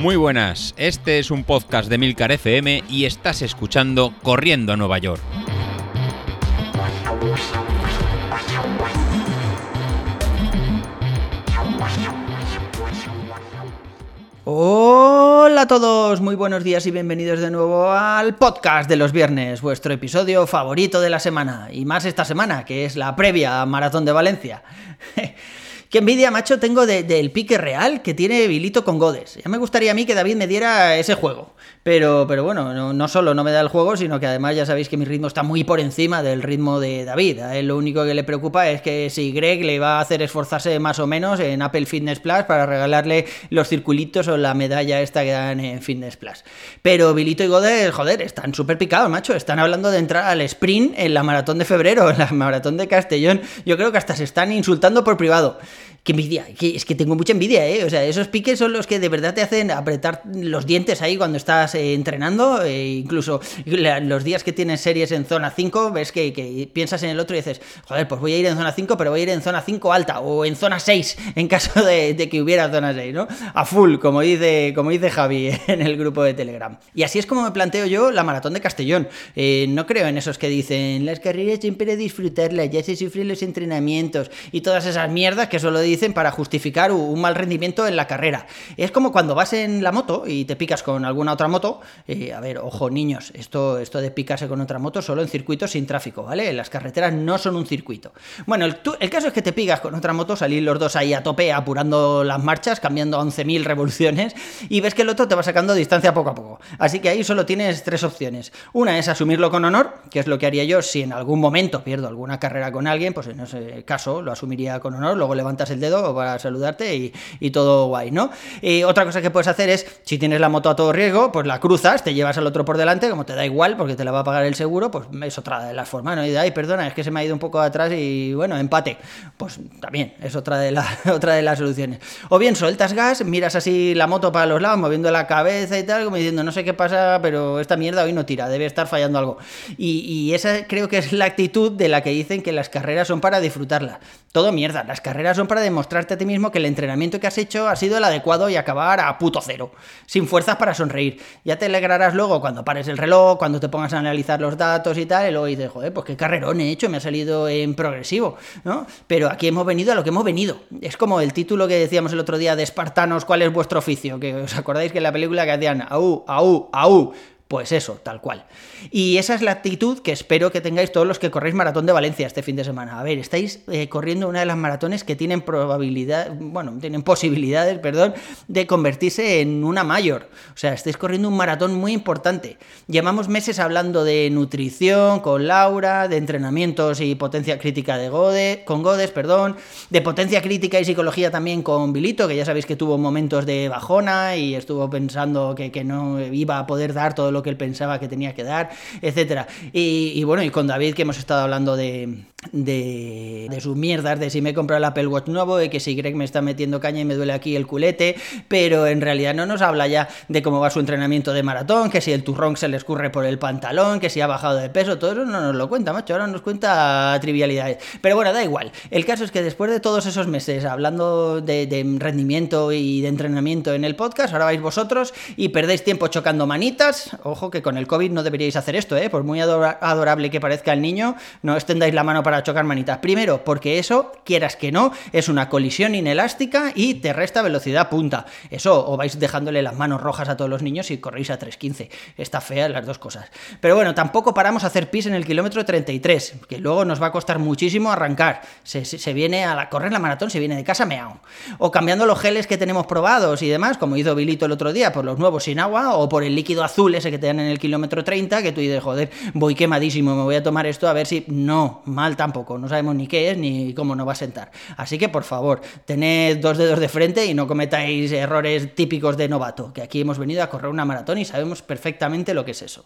Muy buenas, este es un podcast de Milcar FM y estás escuchando Corriendo a Nueva York. Hola a todos, muy buenos días y bienvenidos de nuevo al podcast de los viernes, vuestro episodio favorito de la semana y más esta semana, que es la previa a Maratón de Valencia. Qué envidia, macho, tengo del pique real que tiene Bilito con Godes. Ya me gustaría a mí que David me diera ese juego. Pero, pero bueno, no, solo no me da el juego, sino que además ya sabéis que mi ritmo está muy por encima del ritmo de David. A él lo único que le preocupa es que si Greg le va a hacer esforzarse más o menos en Apple Fitness Plus para regalarle los circulitos o la medalla esta que dan en Fitness Plus. Pero Bilito y Godes, joder, están súper picados, macho. Están hablando de entrar al sprint en la maratón de febrero, en la maratón de Castellón. Yo creo que hasta se están insultando por privado. Qué envidia, es que tengo mucha envidia, ¿eh? O sea, esos piques son los que de verdad te hacen apretar los dientes ahí cuando estás eh, entrenando. E incluso los días que tienes series en zona 5, ves que, piensas en el otro y dices, joder, pues voy a ir en zona 5, pero voy a ir en zona 5 alta o en zona 6 en caso de, que hubiera zona 6, ¿no? A full, como dice, como dice Javi en el grupo de Telegram. Y así es como me planteo yo la maratón de Castellón. Eh, no creo en esos que dicen, las carreras siempre disfrutarlas, ya se sufren los entrenamientos y todas esas mierdas que solo dicen para justificar un mal rendimiento en la carrera. Es como cuando vas en la moto y te picas con alguna otra moto. Eh, a ver, ojo, niños, esto, esto de picarse con otra moto solo en circuitos sin tráfico, ¿vale? Las carreteras no son un circuito. Bueno, el, caso es que te picas con otra moto, salir los dos ahí a tope, apurando las marchas, cambiando 11.000 revoluciones, y ves que el otro te va sacando distancia poco a poco. Así que ahí solo tienes tres opciones. Una es asumirlo con honor, que es lo que haría yo si en algún momento pierdo alguna carrera con alguien, pues en ese caso lo asumiría con honor, luego levantas el dedo para saludarte y, todo guay, ¿no? Y otra cosa que puedes hacer es, si tienes la moto a todo riesgo, pues la cruzas, te llevas al otro por delante, como te da igual porque te la va a pagar el seguro, pues es otra de las formas, ¿no? Y de, ay, perdona, es que se me ha ido un poco atrás y bueno, empate. Pues también es otra de, la, otra de las soluciones. O bien sueltas gas, miras así la moto para los lados, moviendo la cabeza y tal, como diciendo, no sé qué pasa, pero esta mierda hoy no tira, debe estar fallando algo. Y, y esa creo que es la actitud de la que dicen que las carreras son para disfrutarlas. Todo mierda, las carreras son para demostrarte a ti mismo que el entrenamiento que has hecho ha sido el adecuado y acabar a puto cero, sin fuerzas para sonreír. Ya te alegrarás luego cuando pares el reloj, cuando te pongas a analizar los datos y tal, y luego dices, joder, pues qué carrerón he hecho, me ha salido en progresivo, ¿no? Pero aquí hemos venido a lo que hemos venido. Es como el título que decíamos el otro día de Espartanos, ¿cuál es vuestro oficio? Que os acordáis que en la película que hacían, au, au, au, pues eso, tal cual. Y esa es la actitud que espero que tengáis todos los que corréis maratón de Valencia este fin de semana. A ver, estáis eh, corriendo una de las maratones que tienen probabilidad, bueno, tienen posibilidades, perdón, de convertirse en una mayor. O sea, estáis corriendo un maratón muy importante. Llevamos meses hablando de nutrición con Laura, de entrenamientos y potencia crítica de Gode, con Godes, perdón, de potencia crítica y psicología también con Bilito, que ya sabéis que tuvo momentos de bajona y estuvo pensando que, que no iba a poder dar todo lo que él pensaba que tenía que dar, etcétera. Y, bueno, y con David, que hemos estado hablando de, de, de, sus mierdas, de si me he comprado el Apple Watch nuevo, de que si Greg me está metiendo caña y me duele aquí el culete, pero en realidad no nos habla ya de cómo va su entrenamiento de maratón, que si el turrón se le escurre por el pantalón, que si ha bajado de peso, todo eso no nos lo cuenta, macho, ahora nos cuenta trivialidades. Pero bueno, da igual. El caso es que después de todos esos meses hablando de, rendimiento y de entrenamiento en el podcast, ahora vais vosotros y perdéis tiempo chocando manitas, Ojo que con el COVID no deberíais hacer esto, ¿eh? Por muy adorable que parezca el niño, no extendáis la mano para chocar manitas. Primero, porque eso, quieras que no, es una colisión inelástica y te resta velocidad punta. Eso, o vais dejándole las manos rojas a todos los niños y corréis a 3.15. Está fea las dos cosas. Pero bueno, tampoco paramos a hacer pis en el kilómetro 33, que luego nos va a costar muchísimo arrancar. Se, viene a correr la maratón, se viene de casa meao. O cambiando los geles que tenemos probados y demás, como hizo Bilito el otro día, por los nuevos sin agua o por el líquido azul ese que te dan en el kilómetro 30, que tú dices, joder, voy quemadísimo, me voy a tomar esto a ver si... No, mal tampoco, no sabemos ni qué es ni cómo nos va a sentar. Así que, por favor, tened dos dedos de frente y no cometáis errores típicos de novato, que aquí hemos venido a correr una maratón y sabemos perfectamente lo que es eso.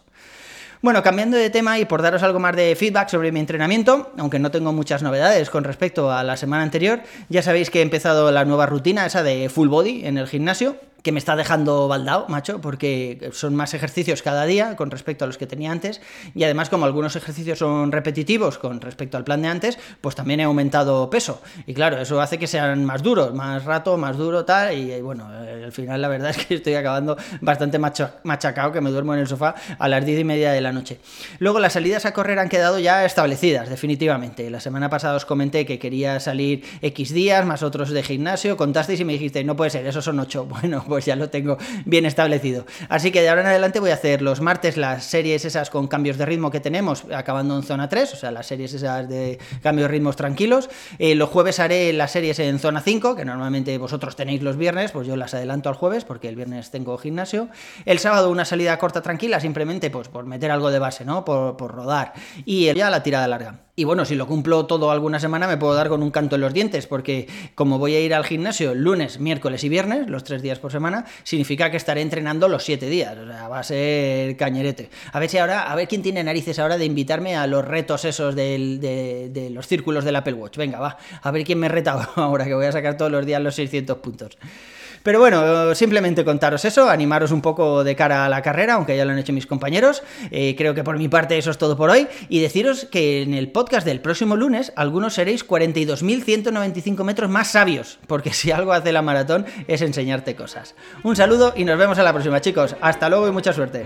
Bueno, cambiando de tema y por daros algo más de feedback sobre mi entrenamiento, aunque no tengo muchas novedades con respecto a la semana anterior, ya sabéis que he empezado la nueva rutina, esa de full body en el gimnasio que me está dejando baldao, macho, porque son más ejercicios cada día con respecto a los que tenía antes y además como algunos ejercicios son repetitivos con respecto al plan de antes, pues también he aumentado peso y claro, eso hace que sean más duros, más rato, más duro, tal, y, bueno, eh, al final la verdad es que estoy acabando bastante machacado, que me duermo en el sofá a las diez y media de la noche. Luego las salidas a correr han quedado ya establecidas, definitivamente. La semana pasada os comenté que quería salir X días, más otros de gimnasio, contasteis y me dijiste, no puede ser, esos son ocho. Bueno, pues ya lo tengo bien establecido. Así que de ahora en adelante voy a hacer los martes las series esas con cambios de ritmo que tenemos, acabando en zona 3, o sea, las series esas de cambios de ritmos tranquilos. Eh, los jueves haré las series en zona 5, que normalmente vosotros tenéis los viernes, pues yo las adelanto al jueves porque el viernes tengo gimnasio. El sábado una salida corta tranquila, simplemente pues por meter algo de base, ¿no? Por, por rodar. Y ya la tirada larga. Y bueno, si lo cumplo todo alguna semana me puedo dar con un canto en los dientes, porque como voy a ir al gimnasio lunes, miércoles y viernes, los tres días por semana, significa que estaré entrenando los siete días. O sea, va a ser cañerete. A ver si ahora, a ver quién tiene narices ahora de invitarme a los retos esos de, de los círculos del Apple Watch. Venga, va, a ver quién me reta ahora que voy a sacar todos los días los 600 puntos. Pero bueno, simplemente contaros eso, animaros un poco de cara a la carrera, aunque ya lo han hecho mis compañeros. Eh, creo que por mi parte eso es todo por hoy. Y deciros que en el podcast del próximo lunes, algunos seréis 42.195 metros más sabios, porque si algo hace la maratón es enseñarte cosas. Un saludo y nos vemos a la próxima, chicos. Hasta luego y mucha suerte.